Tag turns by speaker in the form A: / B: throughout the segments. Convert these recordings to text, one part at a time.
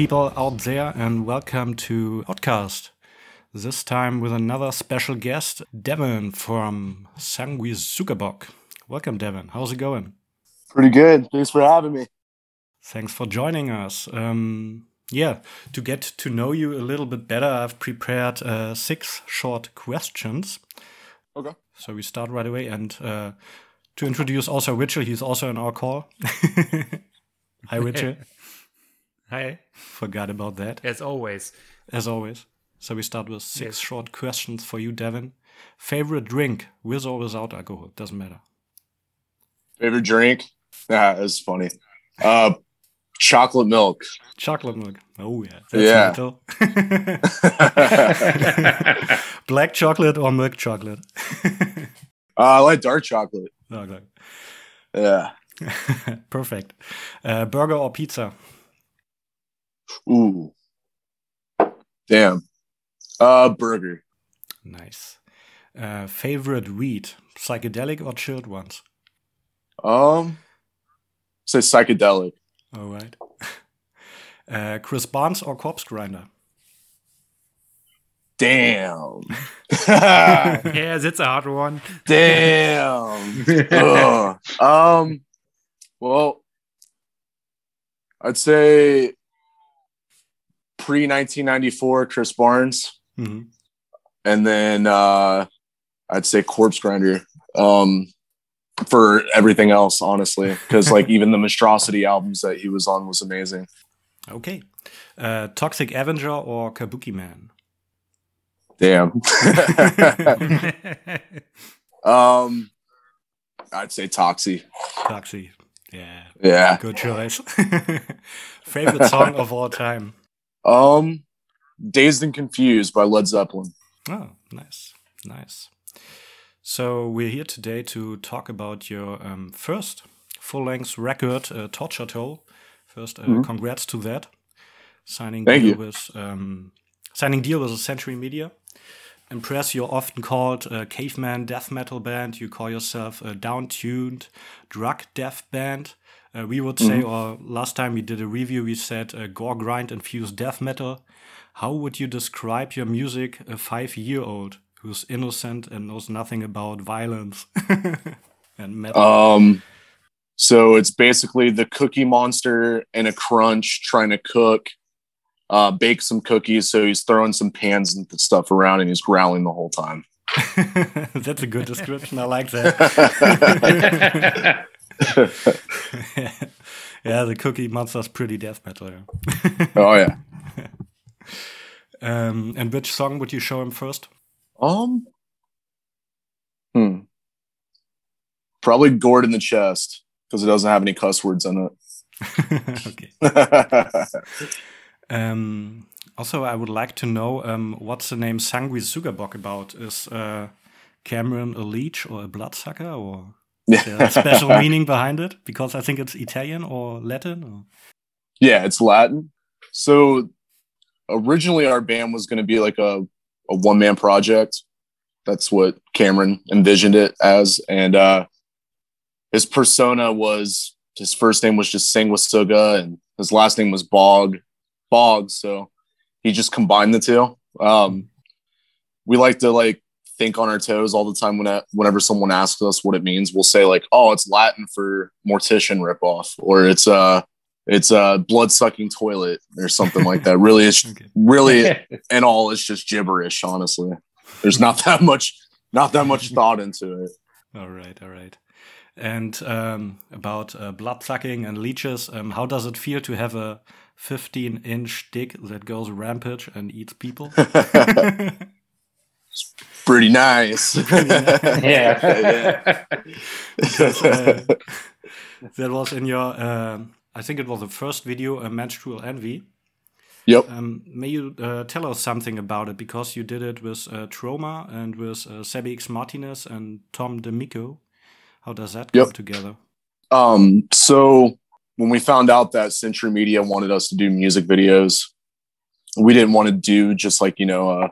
A: people out there, and welcome to Outcast. This time with another special guest, Devin from Sangui Sanguisugabogg. Welcome, Devin. How's it going?
B: Pretty good. Thanks for having me.
A: Thanks for joining us. Um, yeah, to get to know you a little bit better, I've prepared uh, six short questions.
B: Okay.
A: So we start right away. And uh, to introduce also Richard, he's also in our call. Hi, Richard.
C: Hi.
A: Forgot about that.
C: As always.
A: As always. So we start with six yes. short questions for you, Devin. Favorite drink, with or without alcohol? Doesn't matter.
B: Favorite drink? Yeah, it's funny. Uh, chocolate milk.
A: Chocolate milk. Oh yeah.
B: yeah.
A: Black chocolate or milk chocolate?
B: uh, I like dark chocolate.
A: Okay.
B: Yeah.
A: Perfect. Uh, burger or pizza?
B: Ooh. Damn. Uh, burger.
A: Nice. Uh, favorite weed, psychedelic or chilled ones?
B: Um, say psychedelic.
A: All right. Uh, Chris Barnes or Corpse Grinder?
B: Damn.
C: yeah, that's a hard one.
B: Damn. um, well, I'd say pre 1994 Chris Barnes,
A: mm-hmm.
B: and then uh, I'd say Corpse Grinder um, for everything else, honestly, because like even the Monstrosity albums that he was on was amazing.
A: Okay, uh, Toxic Avenger or Kabuki Man?
B: Damn. um, I'd say Toxie.
A: Toxie. Yeah.
B: Yeah.
A: Good choice. Favorite song of all time?
B: Um, Dazed and Confused by Led Zeppelin.
A: Oh, nice, nice. So we're here today to talk about your um, first full-length record, uh, Tortured Whole. First, uh, mm -hmm. congrats to that. Signing
B: Thank
A: deal
B: you.
A: with um, signing deal with Century Media. Impress, you're often called a caveman death metal band. You call yourself a down-tuned drug death band. Uh, we would say, mm -hmm. or last time we did a review, we said uh, gore grind infused death metal. How would you describe your music, a five year old who's innocent and knows nothing about violence and metal?
B: Um, so it's basically the Cookie Monster and a Crunch trying to cook, uh, bake some cookies. So he's throwing some pans and stuff around and he's growling the whole time.
A: That's a good description. I like that. yeah, the Cookie Monster's pretty death metal.
B: Yeah. oh yeah.
A: um, and which song would you show him first?
B: Um. Hmm. Probably gored in the chest because it doesn't have any cuss words in
A: it. okay. um, also, I would like to know um, what's the name Sangui Sanguisugabogg about? Is uh, Cameron a leech or a bloodsucker or? A special meaning behind it? Because I think it's Italian or Latin. Or?
B: Yeah, it's Latin. So originally, our band was going to be like a, a one man project. That's what Cameron envisioned it as. And uh, his persona was his first name was just Sanguisuga and his last name was Bog, Bog. So he just combined the two. Um, we like to like think on our toes all the time when whenever someone asks us what it means we'll say like oh it's latin for mortician ripoff or it's a it's a blood sucking toilet or something like that. Really it's okay. really and all it's just gibberish honestly. There's not that much not that much thought into it.
A: All right all right. And um, about uh, blood sucking and leeches um, how does it feel to have a 15 inch dick that goes rampage and eats people
B: pretty nice.
C: yeah.
A: yeah. Because, uh, that was in your, uh, I think it was the first video, uh, Menstrual Envy.
B: Yep.
A: Um, may you uh, tell us something about it because you did it with uh, Troma and with uh, Sebi X Martinez and Tom D'Amico. How does that
B: yep.
A: come together?
B: Um, so when we found out that Century Media wanted us to do music videos, we didn't want to do just like you know uh,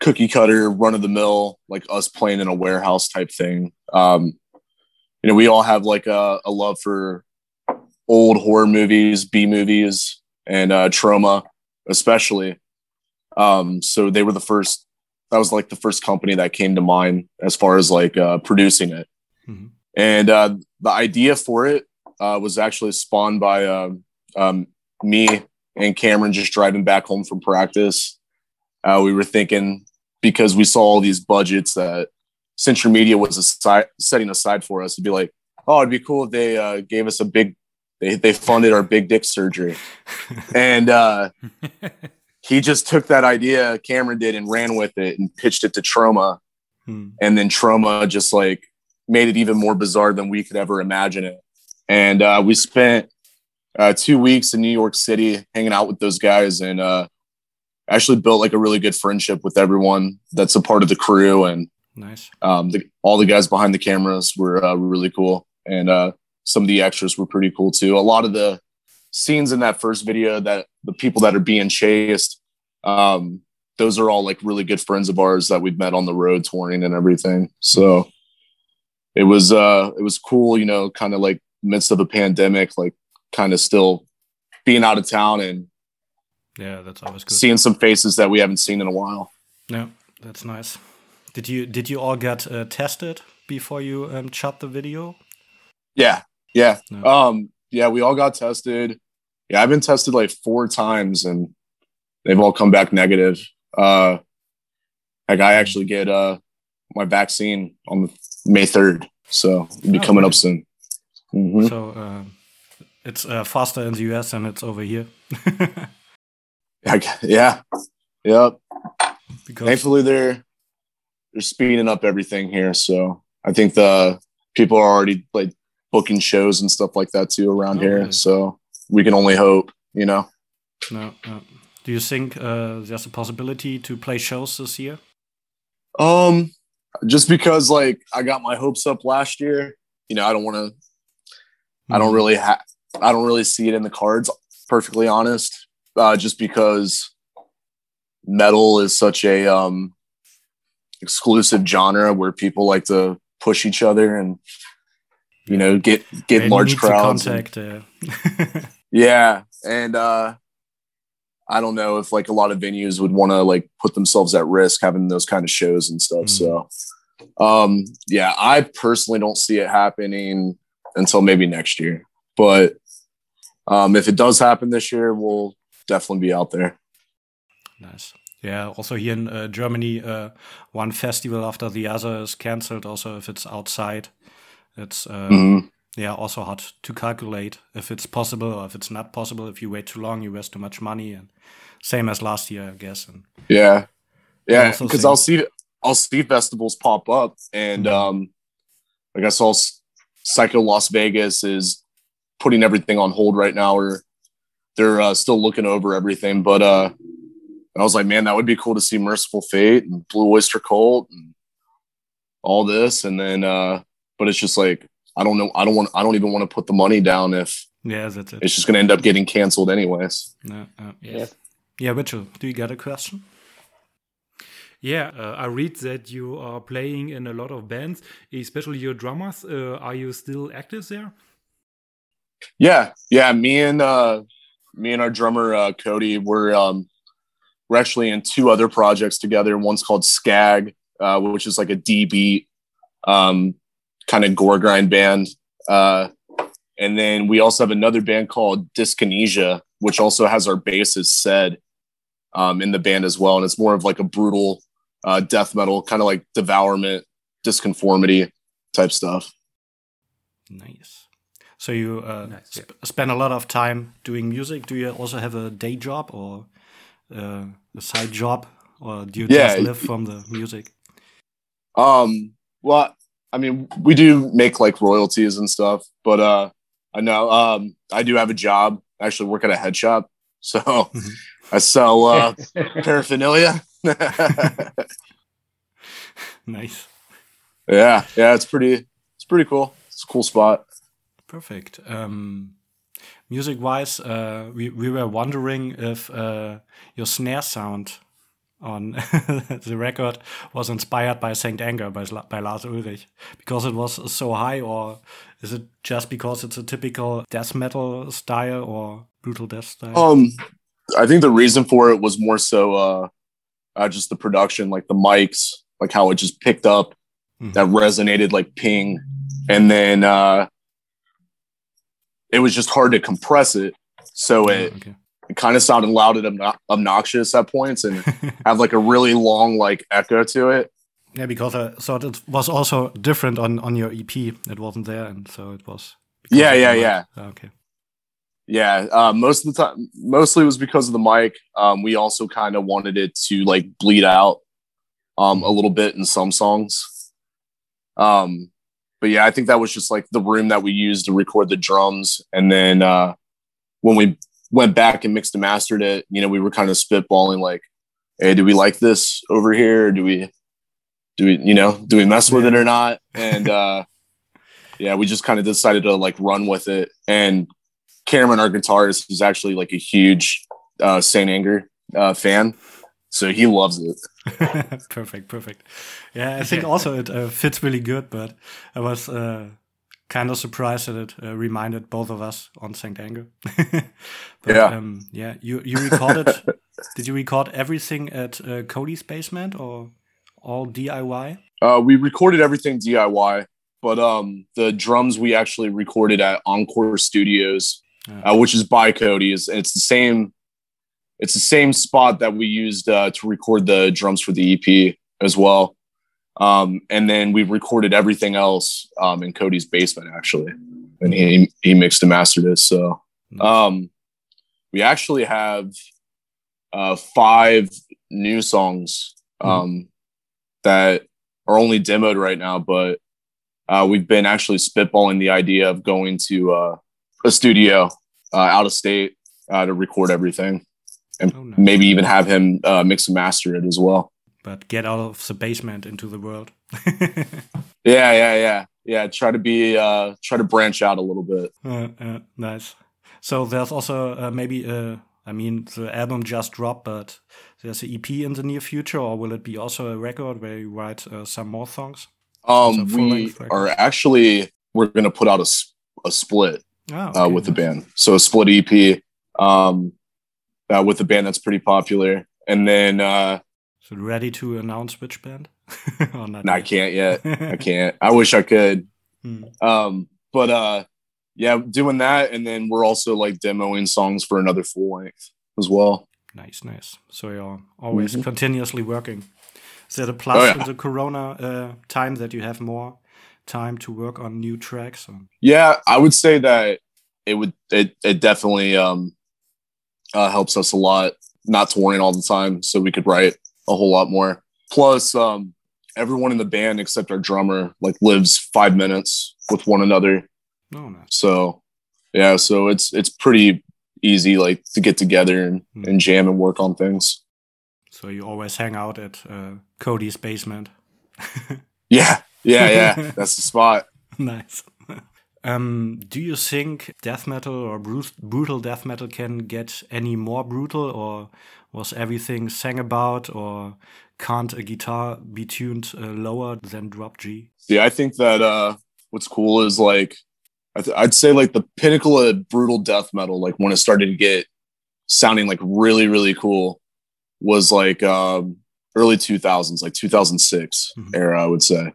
B: cookie cutter, run of the mill, like us playing in a warehouse type thing. Um, you know, we all have like a, a love for old horror movies, B movies, and uh, Troma, especially. Um, so they were the first. That was like the first company that came to mind as far as like uh, producing it. Mm-hmm. And uh, the idea for it uh, was actually spawned by uh, um, me and Cameron just driving back home from practice. Uh, we were thinking because we saw all these budgets that Century Media was aside, setting aside for us to be like, oh, it'd be cool if they uh, gave us a big, they, they funded our big dick surgery. and uh, he just took that idea, Cameron did, and ran with it and pitched it to Troma. Hmm. And then Troma just like made it even more bizarre than we could ever imagine it. And uh, we spent uh, two weeks in New York City hanging out with those guys and uh, actually built like a really good friendship with everyone that's a part of the crew. And
A: nice.
B: Um, the, all the guys behind the cameras were uh, really cool. And uh, some of the extras were pretty cool too. A lot of the scenes in that first video that the people that are being chased, um, those are all like really good friends of ours that we've met on the road touring and everything. So it was uh it was cool, you know, kind of like midst of a pandemic, like kind of still being out of town and
A: yeah, that's always good.
B: Seeing some faces that we haven't seen in a while.
A: Yeah, that's nice. Did you did you all get uh, tested before you um, shot the video?
B: Yeah, yeah. No. Um, yeah, we all got tested. Yeah, I've been tested like four times and they've all come back negative. Uh, like I actually get uh my vaccine on May third, so it'll be oh, coming okay. up soon.
A: Mm-hmm. So uh, it's uh, faster in the US than it's over here.
B: yeah, yep. Because Thankfully, they're they're speeding up everything here, so I think the people are already like booking shows and stuff like that too around oh, here. So we can only hope, you know.
A: No, no. Do you think uh, there's a possibility to play shows this year?
B: Um, just because like I got my hopes up last year, you know, I don't want to. Mm. I don't hmm. really have. I don't really see it in the cards. Perfectly honest, uh, just because metal is such a um, exclusive genre where people like to push each other and you know get get large crowds. Contact, and, uh... yeah, and uh, I don't know if like a lot of venues would want to like put themselves at risk having those kind of shows and stuff. Mm. So, um, yeah, I personally don't see it happening until maybe next year. But um, if it does happen this year, we'll definitely be out there.
A: Nice. Yeah. Also here in uh, Germany, uh, one festival after the other is cancelled. Also, if it's outside, it's uh, mm-hmm. yeah also hard to calculate if it's possible or if it's not possible. If you wait too long, you waste too much money, and same as last year, I guess. And
B: yeah, yeah, because I'll see I'll see festivals pop up, and mm-hmm. um, I guess all Psycho Las Vegas is putting everything on hold right now, or they're uh, still looking over everything. But uh, I was like, man, that would be cool to see Mercyful Fate and Blue Oyster Cult and all this, and then uh, but it's just like I don't know. I don't want. I don't even want to put the money down if
A: yeah, that's it.
B: It's just going to end up getting canceled anyways.
A: No, uh, yes. Yeah, Mitchell, do you get a question?
C: Yeah, uh, I read that you are playing in a lot of bands, especially your drummers. Uh, are you still active there?
B: Yeah, yeah. Me and uh, me and our drummer uh, Cody, we're um, we're actually in two other projects together. One's called Skag, uh, which is like a D beat um, kind of gore grind band. Uh, and then we also have another band called Dyskinesia, which also has our bassist said um, in the band as well. And it's more of like a brutal uh, death metal, kind of like devourment, disconformity type stuff.
A: Nice. So you uh, nice, sp spend a lot of time doing music. Do you also have a day job or uh, a side job, or do you yeah. just live from the music?
B: Um. Well, I mean, we do make like royalties and stuff, but uh, I know um, I do have a job. I actually work at a head shop, so mm-hmm. I sell uh, paraphernalia.
A: nice.
B: Yeah, yeah, it's pretty. It's pretty cool. It's a cool spot.
A: Perfect. Um, music wise, uh, we we were wondering if uh, your snare sound on the record was inspired by Saint Anger by, by Lars Ulrich because it was so high, or is it just because it's a typical death metal style, or brutal death style?
B: Um, I think the reason for it was more so uh, uh just the production, like the mics, like how it just picked up,
A: Mhm.
B: that resonated like ping, and then uh, it was just hard to compress it, so
A: Oh,
B: it
A: okay.
B: it kind of sounded loud and obno- obnoxious at points, and have like a really long like echo to it.
A: Yeah, because I thought it was also different on on your EP. It wasn't there, and so it was.
B: Yeah, yeah, yeah.
A: Ah, Okay.
B: Yeah, uh, most of the time, mostly it was because of the mic. Um, we also kind of wanted it to like bleed out um, a little bit in some songs. Um, but yeah, I think that was just like the room that we used to record the drums. And then uh, when we went back and mixed and mastered it, you know, we were kind of spitballing like, hey, do we like this over here? Or do we, do we, you know, do we mess with it or not? And uh, yeah, we just kind of decided to like run with it. And Cameron, our guitarist, is actually like a huge uh, Saint Anger uh, fan, so he loves it.
A: perfect, perfect. Yeah, I think also it uh, fits really good, but I was uh, kind of surprised that it uh, reminded both of us on Saint Anger. but,
B: Yeah.
A: Um, yeah. You you recorded? did you record everything at uh, Cody's basement or all DIY?
B: Uh, we recorded everything DIY, but um, the drums we actually recorded at Encore Studios, uh, which is by Cody's. And it's the same. It's the same spot that we used uh, to record the drums for the EP as well. Um, and then we recorded everything else um, in Cody's basement actually, and he he mixed and mastered it. So Um, we actually have uh, five new songs um, that are only demoed right now, but uh, we've been actually spitballing the idea of going to uh, a studio uh, out of state uh, to record everything and
A: Oh, nice.
B: maybe even have him uh, mix and master it as well.
A: but get out of the basement into the world.
B: Yeah, yeah, yeah, yeah. Try to be, uh, try to branch out a little bit.
A: Uh, uh, nice. So there's also uh, maybe uh, I mean the album just dropped, but there's an EP in the near future, or will it be also a record where you write uh, some more songs?
B: Um, we are actually we're going to put out a, a split uh,
A: okay,
B: with the band. So a split EP um, uh, with the band that's pretty popular. And then uh,
A: So ready to announce which band? or not
B: no, I can't yet. I can't. I wish I could.
A: Hmm.
B: Um, but uh, yeah, doing that, and then we're also like demoing songs for another full length as well.
A: Nice, nice. So you're always
B: Mhm.
A: continuously working. Is that a plus
B: Oh, yeah.
A: in the Corona uh, time that you have more time to work on new tracks? Or?
B: Yeah, I would say that it would it it definitely um uh, helps us a lot not touring all the time, so we could write a whole lot more. Plus, um, everyone in the band except our drummer like lives five minutes with one another,
A: No, nice.
B: so yeah, so it's it's pretty easy like to get together and,
A: Hmm.
B: and jam and work on things.
A: So you always hang out at uh, Cody's basement.
B: Yeah, yeah, yeah, that's the spot.
A: nice. Um, do you think death metal or bru- brutal death metal can get any more brutal, or was everything sang about, or can't a guitar be tuned uh, lower than drop G?
B: Yeah, I think that uh, what's cool is like, I th- I'd say like the pinnacle of brutal death metal, like when it started to get sounding like really, really cool, was like um, early 2000s, like 2006
A: Mhm.
B: era, I would say.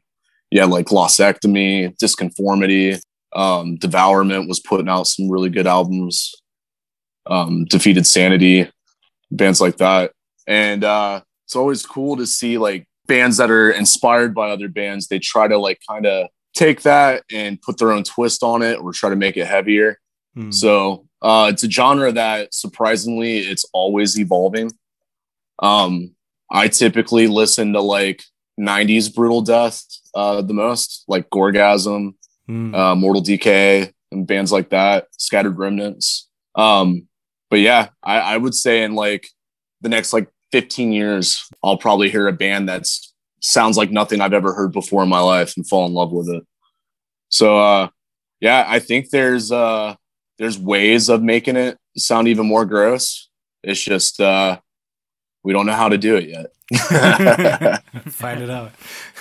B: Yeah, like Glossectomy, Disconformity, um, Devourment was putting out some really good albums. Um, Defeated Sanity, bands like that, and uh, it's always cool to see like bands that are inspired by other bands they try to like kind of take that and put their own twist on it or try to make it heavier
A: Hmm.
B: so uh it's a genre that surprisingly it's always evolving um i typically listen to like 90s brutal death uh the most like gorgasm
A: Hmm.
B: uh, Mortal Decay, and bands like that, Scattered Remnants. Um, but yeah, I, I would say in like the next like 15 years, I'll probably hear a band that's sounds like nothing I've ever heard before in my life and fall in love with it. So uh, yeah, I think there's uh, there's ways of making it sound even more gross. It's just uh, we don't know how to do it yet.
A: Find it out.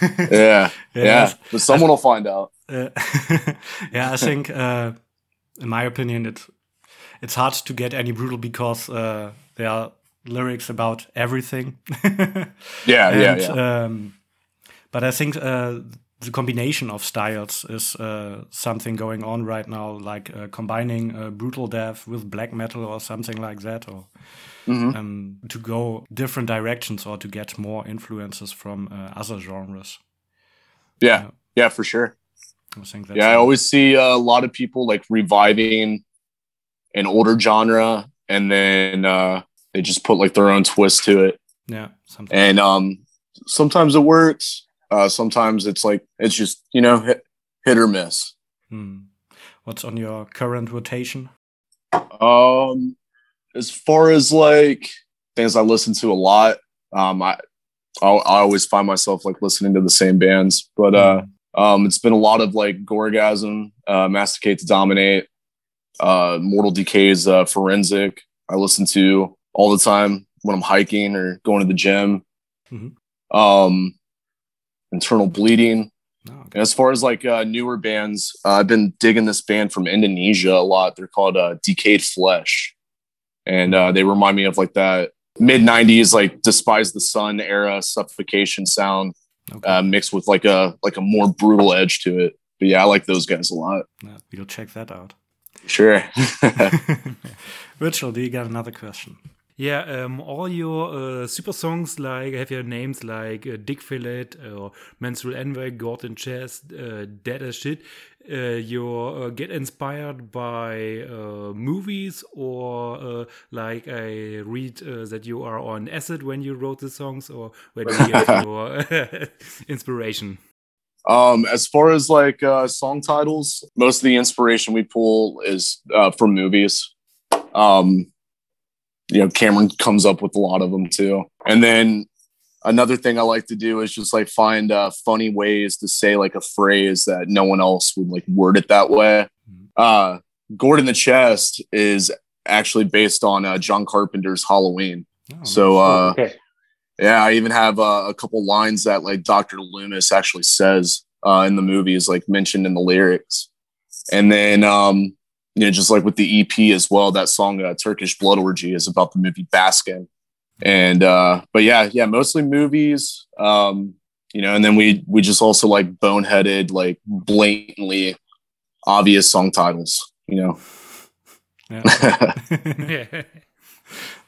B: yeah, yeah,
A: Yes.
B: but someone will find out.
A: Uh, yeah, I think, uh, in my opinion, it it's hard to get any brutal because uh, there are lyrics about everything.
B: Yeah,
A: And,
B: yeah, yeah.
A: Um, but I think uh, the combination of styles is uh, something going on right now, like uh, combining uh, brutal death with black metal or something like that, or
B: Mhm.
A: um, to go different directions or to get more influences from uh, other genres.
B: yeah, yeah, for sure.
A: I think
B: Yeah, I always see a lot of people like reviving an older genre, and then uh, they just put like their own twist to it.
A: yeah something.
B: And um, sometimes it works. Uh, sometimes it's like it's just you know hit, hit or miss.
A: Hmm. What's on your current rotation?
B: Um, as far as like things I listen to a lot, um, I I, I always find myself like listening to the same bands, but uh, um, it's been a lot of like Gorgasm, uh, Masticate to Dominate, uh, Mortal Decay's uh, Forensic. I listen to all the time when I'm hiking or going to the gym.
A: Mhm.
B: Um, Internal Bleeding.
A: Oh, okay.
B: As far as like uh, newer bands, uh, I've been digging this band from Indonesia a lot. They're called uh, Decayed Flesh, and uh, they remind me of like that mid '90s like Despise the Sun era suffocation sound,
A: Okay.
B: uh, mixed with like a like a more brutal edge to it. But yeah, I like those guys a lot.
A: Yeah, we'll check that out.
B: Sure.
A: Rachel, do you got another question?
C: Yeah, um, all your uh, super songs like have your names like uh, Dick Fillet or Menstrual Envy, Gored in Chest, uh, Dead as Shit. Uh, you uh, get inspired by uh, movies or uh, like I read uh, that you are on acid when you wrote the songs or where do you get your inspiration?
B: Um, as far as like uh, song titles, most of the inspiration we pull is uh, from movies. Um, you know, Cameron comes up with a lot of them too. And then another thing I like to do is just like find uh, funny ways to say like a phrase that no one else would like word it that way. Uh, Gored in the Chest is actually based on uh, John Carpenter's Halloween.
A: Oh,
B: So, uh,
D: okay.
B: yeah, I even have uh, a couple lines that like Dr. Loomis actually says uh, in the movies, like mentioned in the lyrics. And then, um, you know, just like with the EP as well, that song uh, "Turkish Blood Orgy" is about the movie Baskin. And uh, but yeah, yeah, mostly movies. Um, you know, and then we we just also like boneheaded, like blatantly obvious song titles. You know,
A: yeah.
C: yeah.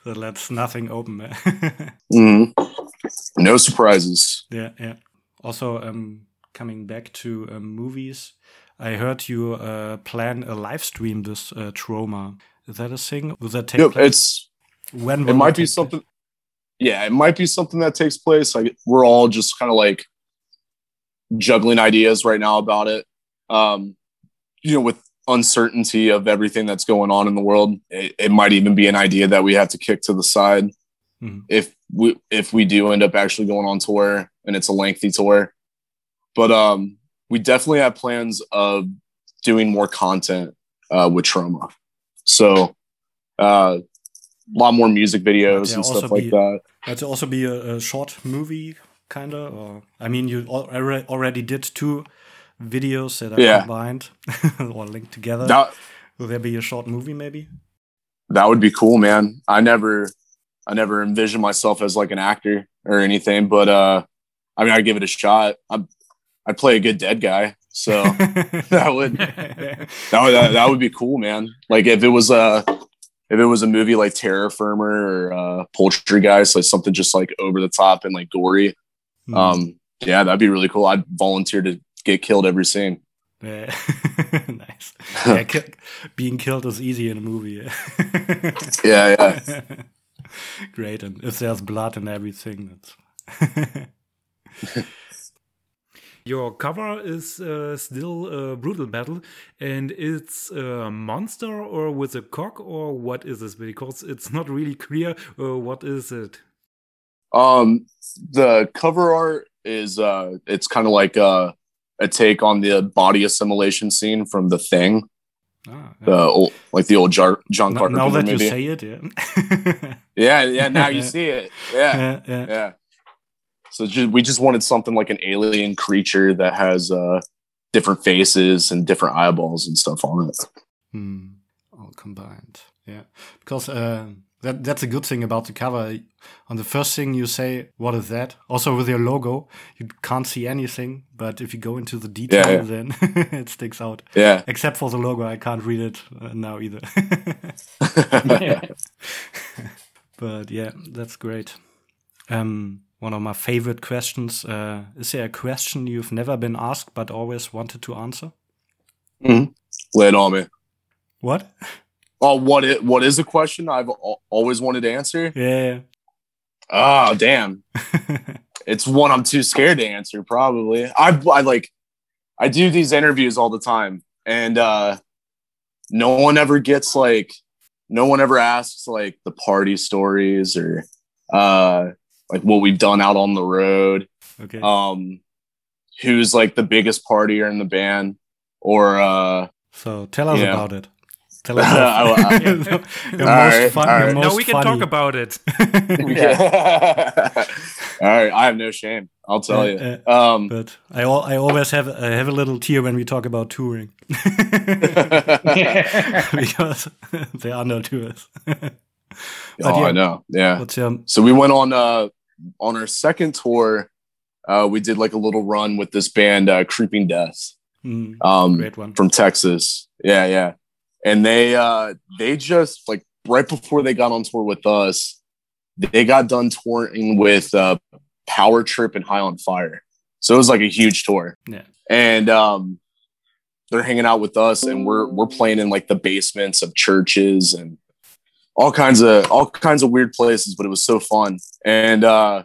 A: so that's nothing open. man.
B: Mhm. no surprises.
A: yeah, yeah. Also, um, coming back to um, movies, I heard you uh, plan a live stream this uh, Troma. Is that a thing? Will that take
B: Yep,
A: place?
B: it's
A: when
B: it might be
A: take place?
B: something yeah it might be something that takes place like we're all just kind of like juggling ideas right now about it um you know with uncertainty of everything that's going on in the world it, it might even be an idea that we have to kick to the side
A: Mhm.
B: if we if we do end up actually going on tour and it's a lengthy tour but um we definitely have plans of doing more content uh with Troma so uh a lot more music videos and stuff like
A: be-
B: that
A: to also be a, a short movie, kind of. Or I mean, you al- already did two videos that are
B: Yeah.
A: combined or linked together.
B: that
A: Will there be a short movie, maybe?
B: that would be cool man i never i never envisioned myself as like an actor or anything but uh i mean i'd give it a shot i i'd play a good dead guy so that would that would that, would be cool man like if it was a if it was a movie like terror firmer or uh Poultrygeist like something just like over the top and like gory
A: Hmm.
B: um yeah that'd be really cool i'd volunteer to get killed every scene
A: Yeah. nice. Yeah, ki- being killed is easy in a movie.
B: yeah yeah
A: Great, and if there's blood and everything, that's
C: Your cover is uh, still uh, Brutal Battle, and it's a monster or with a cock, or what is this? Because it's not really clear uh, what is it.
B: Um, the cover art is uh, it's kind of like uh, a take on the body assimilation scene from The Thing,
A: ah,
B: the old, like the old Jar- John Carpenter
A: now that you say it, yeah,
B: yeah, yeah. Now you see it. Yeah,
A: yeah, yeah.
B: yeah. So ju- we just wanted something like an alien creature that has uh, different faces and different eyeballs and stuff on it.
A: Hmm. combined. Yeah, because uh, that that's a good thing about the cover. On the first thing you say, "What is that?" Also with your logo, you can't see anything, but if you go into the detail,
B: Yeah, yeah.
A: then it sticks out.
B: Yeah.
A: Except for the logo, I can't read it uh, now either. but yeah, that's great. Um, one of my favorite questions: uh, Is there a question you've never been asked but always wanted to answer?
B: Lay it on me.
A: What?
B: Oh, what it what is a question I've always wanted to answer?
A: Yeah.
B: Oh, damn. It's one I'm too scared to answer. Probably. I I like I do these interviews all the time, and uh, no one ever gets like no one ever asks like the party stories or uh like what we've done out on the road.
A: okay.
B: Um, who's like the biggest partier in the band, or uh,
A: so tell us
B: yeah.
A: about it. Tell us
B: I-
A: your,
B: I-
A: your
B: All
A: most
B: right,
A: fun.
B: all
A: Your
B: right.
A: most
C: no, we can
A: funny.
C: talk about it.
B: all right, I have no shame. I'll tell
A: Uh,
B: you.
A: uh,
B: Um,
A: but I al I always have I have a little tear when we talk about touring because there are no tours.
B: Oh,
A: yeah,
B: I know. Yeah.
A: What's your
B: So we went on uh on our second tour. Uh, we did like a little run with this band, uh, Creeping Death,
A: mm,
B: um, from Texas. Yeah, yeah. And they uh they just like right before they got on tour with us, they got done touring with uh Power Trip and High on Fire. So it was like a huge tour.
A: Yeah.
B: And um they're hanging out with us and we're we're playing in like the basements of churches and all kinds of all kinds of weird places, but it was so fun. And uh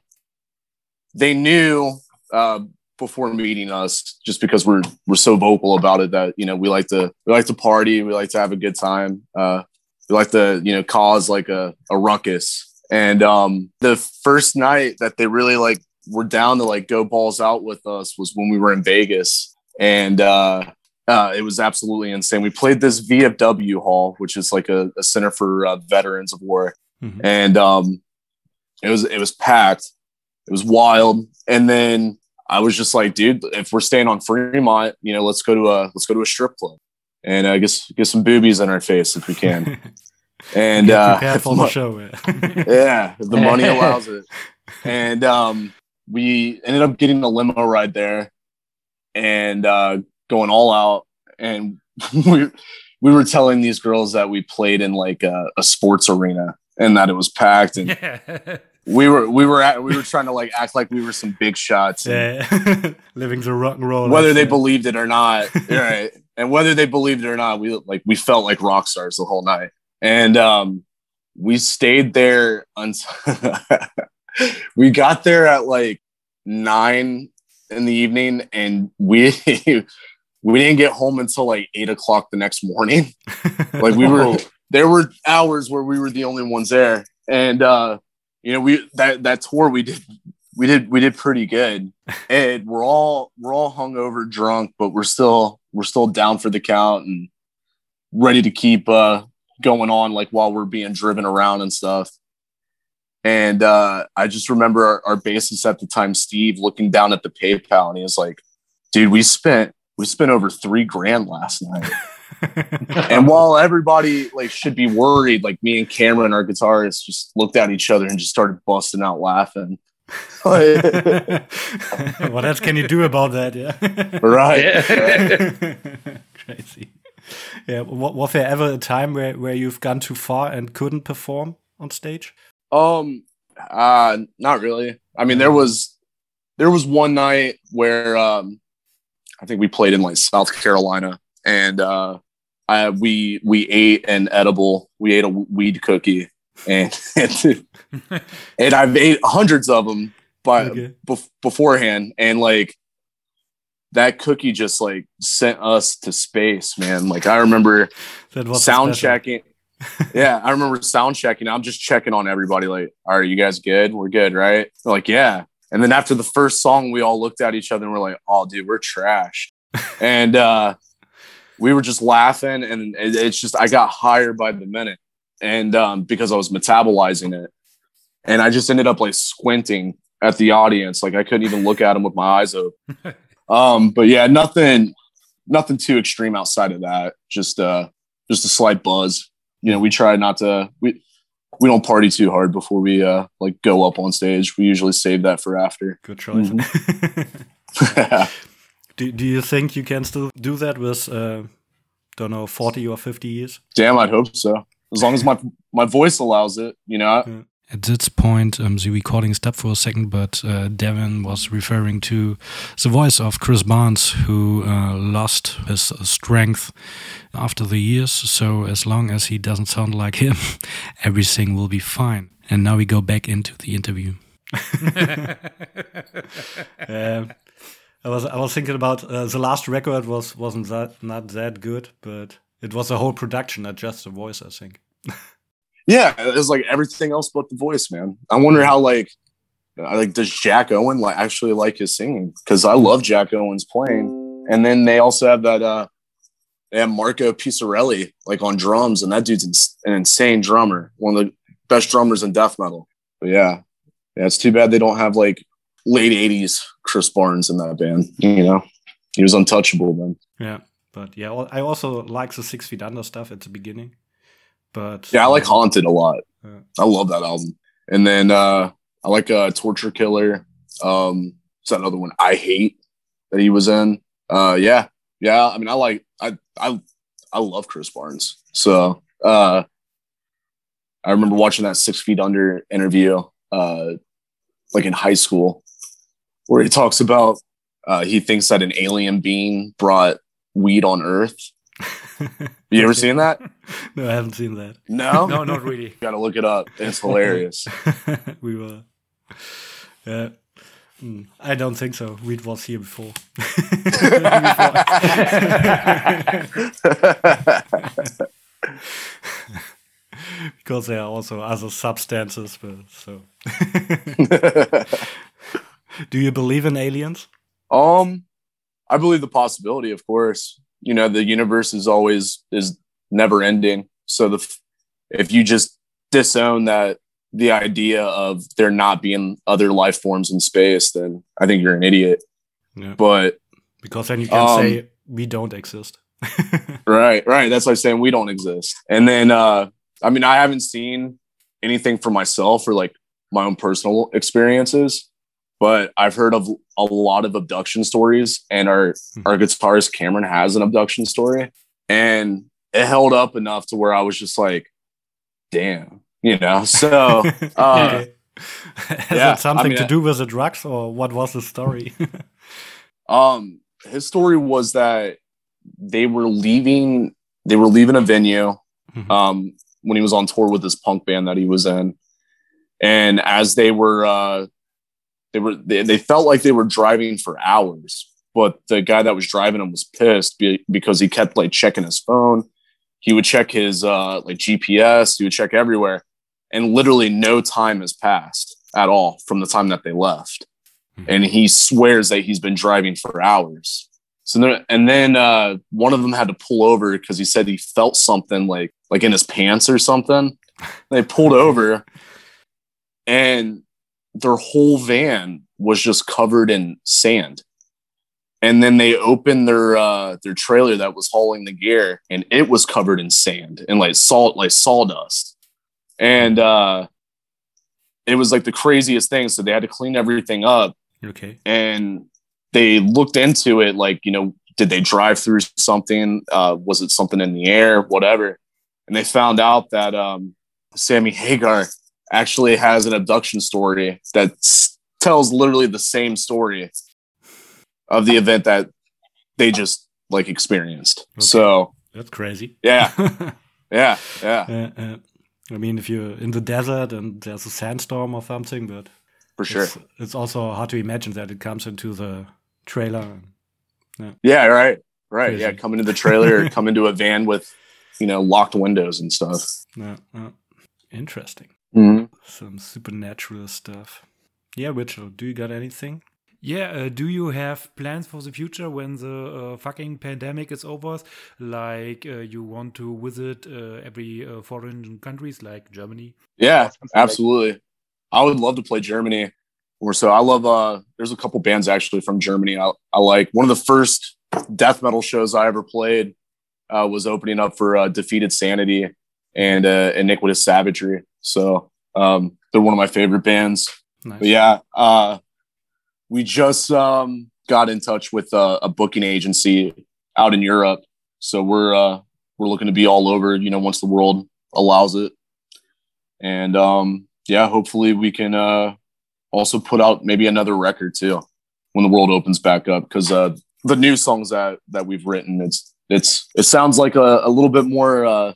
B: they knew uh before meeting us just because we're we're so vocal about it that you know we like to we like to party we like to have a good time uh we like to you know cause like a, a ruckus and um the first night that they really like were down to like go balls out with us was when we were in vegas and uh uh, it was absolutely insane. We played this VFW hall, which is like a, a center for uh, veterans of war,
A: Mhm.
B: and um, it was it was packed. It was wild. And then I was just like, dude, if we're staying on Fremont, you know, let's go to a let's go to a strip club and uh, get get some boobies in our face if we can. And
A: Get
B: uh,
A: for the show. yeah,
B: if the money allows it. And um, we ended up getting a limo ride there and uh, going all out. And we we were telling these girls that we played in like a, a sports arena and that it was packed. And
C: Yeah.
B: we were we were at, we were trying to like act like we were some big shots.
A: Yeah. Living the rock and roll.
B: Whether they believed it or not, right? And whether they believed it or not, we like we felt like rock stars the whole night. And um, we stayed there until we got there at like nine in the evening, and we we didn't get home until like eight o'clock the next morning. Like we were, there were hours where we were the only ones there, and uh, you know we that that tour we did we did we did pretty good, and we're all we're all hungover, drunk, but we're still we're still down for the count and ready to keep uh going on like while we're being driven around and stuff. And uh, I just remember our, our bassist at the time, Steve, looking down at the PayPal, and he was like, "Dude, we spent we spent over three grand last night." and while everybody like should be worried, like me and Cameron, our guitarist, just looked at each other and just started busting out laughing.
A: what else can you do about that? Yeah.
B: right. right.
A: Crazy. Yeah. wa- Was there ever a time where, where you've gone too far and couldn't perform on stage?
B: Um, uh, not really. I mean, there was there was one night where um, I think we played in like South Carolina, and uh, I we we ate an edible. We ate a weed cookie, and and, and I've ate hundreds of them by
A: Okay.
B: bef- beforehand, and like that cookie just like sent us to space, man. Like I remember sound checking. yeah, I remember sound checking. I'm just checking on everybody, like, are you guys good? We're good, right? They're like, yeah. And then after the first song, we all looked at each other and we're like, oh, dude, we're trash. and uh, we were just laughing, and it, it's just I got higher by the minute, and um, because I was metabolizing it, and I just ended up like squinting at the audience, like I couldn't even look at them with my eyes open. um, but yeah, nothing, nothing too extreme outside of that. Just uh, just a slight buzz. you know, we try not to we we don't party too hard before we uh like go up on stage. We usually save that for after.
A: Good choice. do, do you think you can still do that with uh don't know 40 or 50 years?
B: Damn, I'd hope so. As long as my my voice allows it, you know.
A: Yeah. At this point, um, the recording stopped for a second, but uh, Devin was referring to the voice of Chris Barnes, who uh, lost his strength after the years. So, as long as he doesn't sound like him, everything will be fine. And now we go back into the interview. um, I was I was thinking about uh, the last record was wasn't that not that good, but it was a whole production, not just the voice. I think.
B: yeah, it was like everything else but the voice, man. I wonder how like like does Jack Owen like actually like his singing? Because I love Jack Owen's playing, and then they also have that uh they have Marco Pitruzzella like on drums, and that dude's an insane drummer, one of the best drummers in death metal. But yeah, yeah, it's too bad they don't have like late '80s Chris Barnes in that band. You know, he was untouchable then.
A: Yeah, but yeah, I also like the Six Feet Under stuff at the beginning. But
B: yeah, I like Haunted a lot. Yeah. I love that album. And then uh I like uh Torture Killer. Um is that another one I hate that he was in. Uh yeah. Yeah. I mean I like I I I love Chris Barnes. So uh I remember watching that six feet under interview uh like in high school where he talks about uh he thinks that an alien being brought weed on earth you ever seen that?
A: No, I haven't seen that.
B: No,
C: no, not really. You
B: gotta look it up. It's hilarious.
A: we will. Yeah. Mm, I don't think so. Weed was here before. because there are also other substances. But so, do you believe in aliens?
B: Um, I believe the possibility, of course you know the universe is always is never ending. So the if you just disown that the idea of there not being other life forms in space then i think you're an idiot. Yeah. but
A: because then you can um, say we don't exist.
B: Right right. That's like saying we don't exist. And then uh i mean i haven't seen anything for myself or like my own personal experiences but I've heard of a lot of abduction stories, and our hmm. our guitarist Cameron has an abduction story, and it held up enough to where I was just like, "Damn," you know. So, uh,
A: has yeah, it something I mean, to do with the drugs, or what was the story?
B: um, his story was that they were leaving. They were leaving a venue. Mm-hmm. Um, when he was on tour with this punk band that he was in, and as they were uh they were they, they felt like they were driving for hours but the guy that was driving them was pissed be, because he kept like checking his phone. He would check his uh like gps he would check everywhere. And literally no time has passed at all from the time that they left. Mm-hmm. and he swears that he's been driving for hours. So then, and then uh, one of them had to pull over because he said he felt something like like in his pants or something. they pulled over, and their whole van was just covered in sand. And then they opened their uh, their trailer that was hauling the gear, and it was covered in sand and like salt, like sawdust. And uh, it was like the craziest thing. So they had to clean everything up.
A: Okay.
B: And they looked into it, like you know, did they drive through something? Uh, was it something in the air? Whatever. And they found out that um, Sammy Hagar actually has an abduction story that tells literally the same story of the event that they just like experienced. Okay. So
A: that's crazy.
B: Yeah. yeah. Yeah.
A: Uh, uh, I mean, if you're in the desert and there's a sandstorm or something, but
B: for sure,
A: it's, it's also hard to imagine that it comes into the trailer.
B: Yeah. Yeah. Right. Right. Crazy. Yeah. Come into the trailer, come into a van with, you know, locked windows and stuff.
A: Yeah. yeah. Interesting.
B: Mm-hmm.
A: Some supernatural stuff. Yeah, Mitchell, do you got anything?
C: Yeah, uh, do you have plans for the future when the uh, fucking pandemic is over? Like uh, you want to visit uh, every uh, foreign countries like Germany?
B: Yeah, absolutely. I would love to play Germany. Or so I love. Uh, there's a couple bands actually from Germany. I, I like one of the first death metal shows I ever played was opening up for Defeated Sanity and uh, Iniquitous Savagery. So um, they're one of my favorite bands.
A: Nice.
B: But yeah, uh, we just um, got in touch with uh, a booking agency out in Europe. So we're uh, we're looking to be all over, you know, once the world allows it. And um, yeah, hopefully we can uh, also put out maybe another record too when the world opens back up because uh, the new songs that that we've written it's it's it sounds like a, a little bit more uh,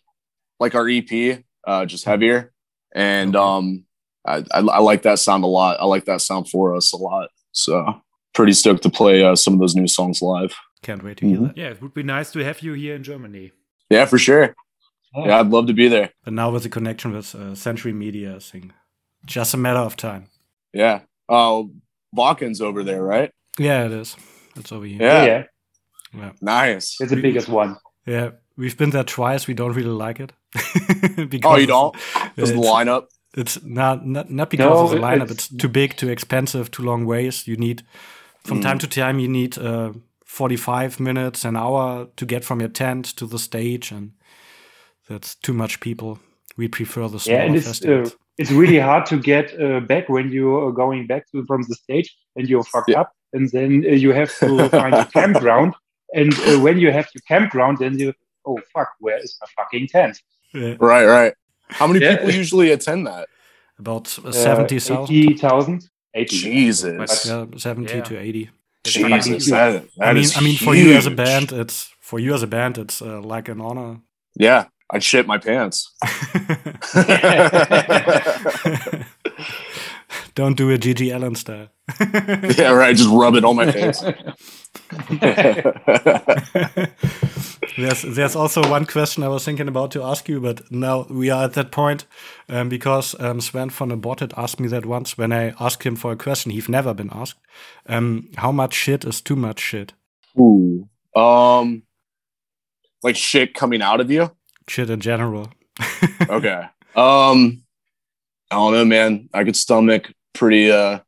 B: like our EP, uh, just heavier, and um, I, I, I like that sound a lot. I like that sound for us a lot. So pretty stoked to play uh, some of those new songs live.
A: Can't wait to hear
B: Mhm.
A: that.
C: Yeah, it would be nice to have you here in Germany.
B: Yeah, for sure. Yeah, I'd love to be there.
A: But now with the connection with uh, Century Media, I think just a matter of time.
B: Yeah. Oh, Wacken's over there, right?
A: Yeah, it is. It's over here.
B: Yeah.
D: yeah,
A: Yeah.
B: Nice.
D: it's the biggest one.
A: Yeah, we've been there twice. We don't really like it. Because
B: Oh, you don't?
A: It's,
B: the lineup?
A: it's not not, not because
D: No,
A: of the lineup.
D: it's-
A: It's, too big, too expensive, too long ways. You need from
B: Mm.
A: time to time you need uh, forty five minutes, an hour to get from your tent to the stage, and that's too much people. We prefer the smaller
D: Yeah, and it's uh, it's really hard to get uh, back when you are going back to from the stage and you're fucked
B: Yeah.
D: up, and then uh, you have to find a campground. And uh, when you have your campground, then you oh fuck, where is my fucking tent?
A: Yeah,
B: Right, right. How many
D: Yeah.
B: people usually attend that?
A: about
D: Uh,
A: seventy thousand.
D: eighty thousand. Eighty.
B: Jesus.
A: Yeah, seventy
C: Yeah.
A: to eighty.
B: Jesus. That, that
A: I mean,
B: is
A: I mean, for you as a band, it's for you as a band, it's uh, like an honor.
B: Yeah, I'd shit my pants.
A: Don't do a GG Allin style.
B: yeah, right. Just rub it on my face.
A: there's there's also one question I was thinking about to ask you, but now we are at that point um, because um, Sven von Aborted asked me that once when I asked him for a question he've never been asked. Um, how much shit is too much shit?
B: Ooh. Um, like shit coming out of you.
A: Shit in general.
B: Okay. Um, I don't know, man. I could stomach pretty uh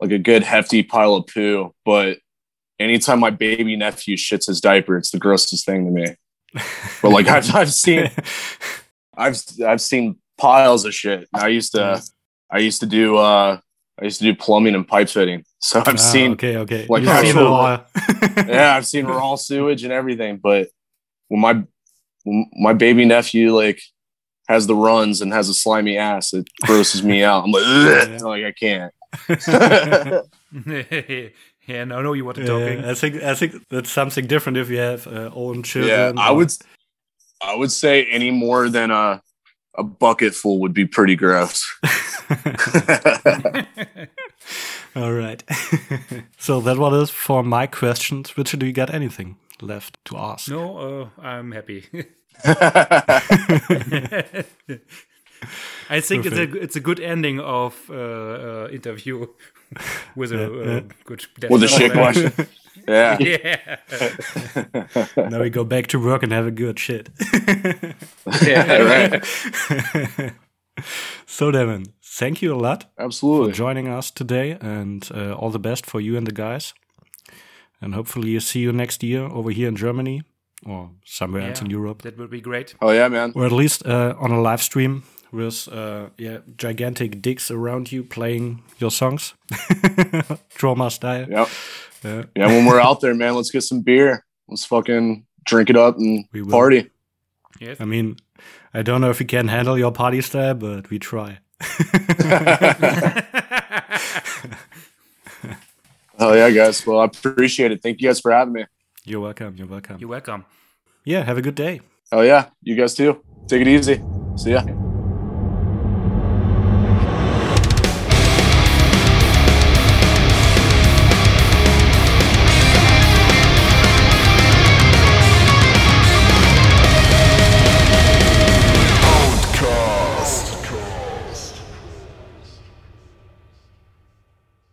B: like a good hefty pile of poo, but anytime my baby nephew shits his diaper, it's the grossest thing to me. But like I've I've seen I've I've seen piles of shit. I used to I used to do uh I used to do plumbing and pipe fitting. So I've
A: Ah,
B: seen
A: okay, okay.
B: like
A: You've seen
B: yeah, I've seen raw sewage and everything. But when my when my baby nephew like has the runs and has a slimy ass, it grosses me out. I'm like,
A: Yeah.
B: like I can't.
C: yeah, now I know you what you're
A: Yeah,
C: talking.
A: I think I think that's something different if you have uh, own children.
B: yeah, I
A: or-
B: would I would say any more than a a bucket full would be pretty gross.
A: All right. so that was it for my questions. Richard, do you got anything left to ask?
C: no, uh, I'm happy. I think it's a it's a good ending of uh, uh, interview with a uh, good
B: With a shit
C: death
B: question. yeah.
C: Yeah.
A: now we go back to work and have a good shit.
B: yeah, right.
A: so, Devin, thank you a lot
B: Absolutely.
A: for joining us today, and uh, all the best for you and the guys. And hopefully, you see you next year over here in Germany or somewhere else in Europe,
C: That would be great.
B: Oh yeah, man.
A: or at least uh, on a live stream with uh, yeah gigantic dicks around you playing your songs, Troma style.
B: Yep.
A: Yeah.
B: Yeah, when we're out there, man, let's get some beer. Let's fucking drink it up and
A: We will.
B: party.
C: Yes.
A: I mean, I don't know if we can handle your party style, but we try.
B: Oh yeah, guys. Well, I appreciate it. Thank you guys for having me.
A: You're welcome. You're welcome.
C: You're welcome.
A: yeah, have a good day.
B: Oh yeah, you guys too. Take it easy. See ya.